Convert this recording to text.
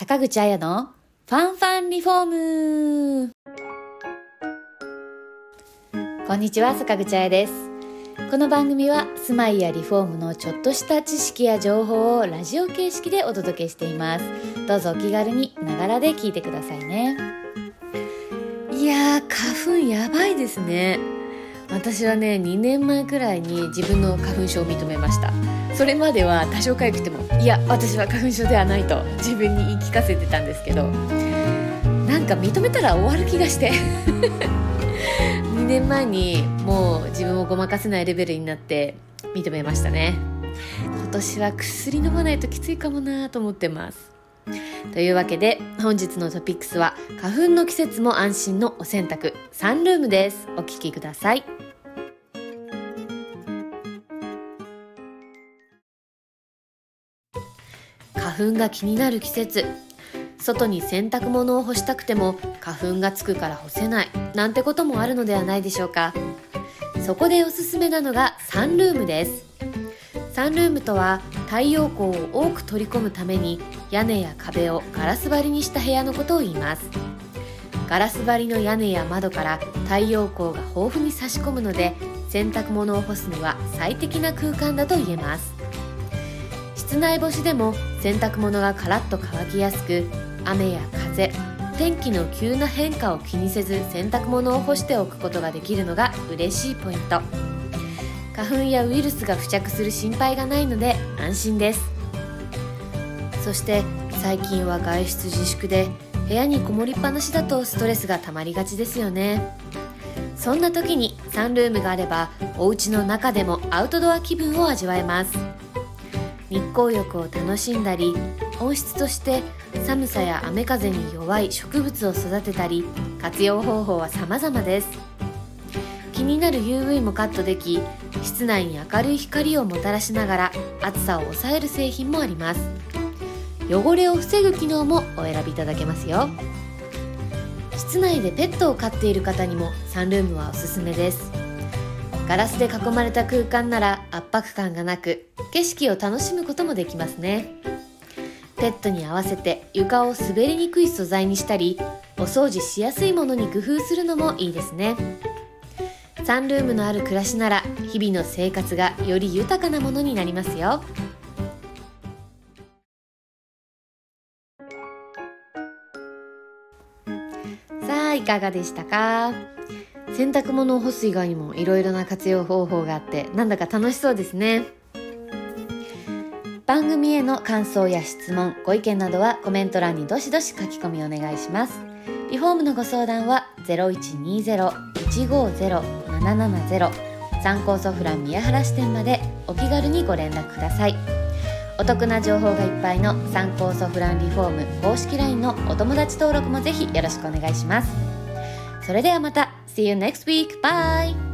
坂口彩のファンファンリフォーム。こんにちは坂口彩です。この番組は住まいやリフォームのちょっとした知識や情報をラジオ形式でお届けしています。どうぞお気軽にながらで聞いてくださいね。いやー花粉やばいですね。私はね2年前くらいに自分の花粉症を認めました。それまでは多少痒くてもいや私は花粉症ではないと自分に言い聞かせてたんですけどなんか認めたら終わる気がして。2年前にもう自分をごまかせないレベルになって認めましたね。今年は薬飲まないときついかもなと思ってます。というわけで本日のトピックスは花粉の季節も安心のお洗濯。サンルームです。お聞きください。花粉が気になる季節。外に洗濯物を干したくても花粉がつくから干せないなんてこともあるのではないでしょうか。そこでおすすめなのがサンルームです。サンルームとは太陽光を多く取り込むために屋根や壁をガラス張りにした部屋のことを言います。ガラス張りの屋根や窓から太陽光が豊富に差し込むので洗濯物を干すには最適な空間だと言えます。室内干しでも洗濯物がカラッと乾きやすく雨や風天気の急な変化を気にせず洗濯物を干しておくことができるのが嬉しいポイント。花粉やウイルスが付着する心配がないので安心です。そして最近は外出自粛で部屋にこもりっぱなしだとストレスが溜まりがちですよね。そんな時にサンルームがあればお家の中でもアウトドア気分を味わえます。日光浴を楽しんだり温室として寒さや雨風に弱い植物を育てたり活用方法は様々です。気になる UV もカットでき室内に明るい光をもたらしながら暑さを抑える製品もあります。汚れを防ぐ機能もお選びいただけますよ。室内でペットを飼っている方にもサンルームはおすすめです。ガラスで囲まれた空間なら圧迫感がなく景色を楽しむこともできますね。ペットに合わせて床を滑りにくい素材にしたりお掃除しやすいものに工夫するのもいいですね。サンルームのある暮らしなら日々の生活がより豊かなものになりますよ。さあいかがでしたか？洗濯物を干す以外にもいろいろな活用方法があってなんだか楽しそうですね。番組への感想や質問ご意見などはコメント欄にどしどし書き込みお願いします。リフォームのご相談は0120-150-770参考ソフラン宮原支店までお気軽にご連絡ください。お得な情報がいっぱいの参考ソフランリフォーム公式 LINE のお友達登録もぜひよろしくお願いします。それではまた。See you next week. Bye!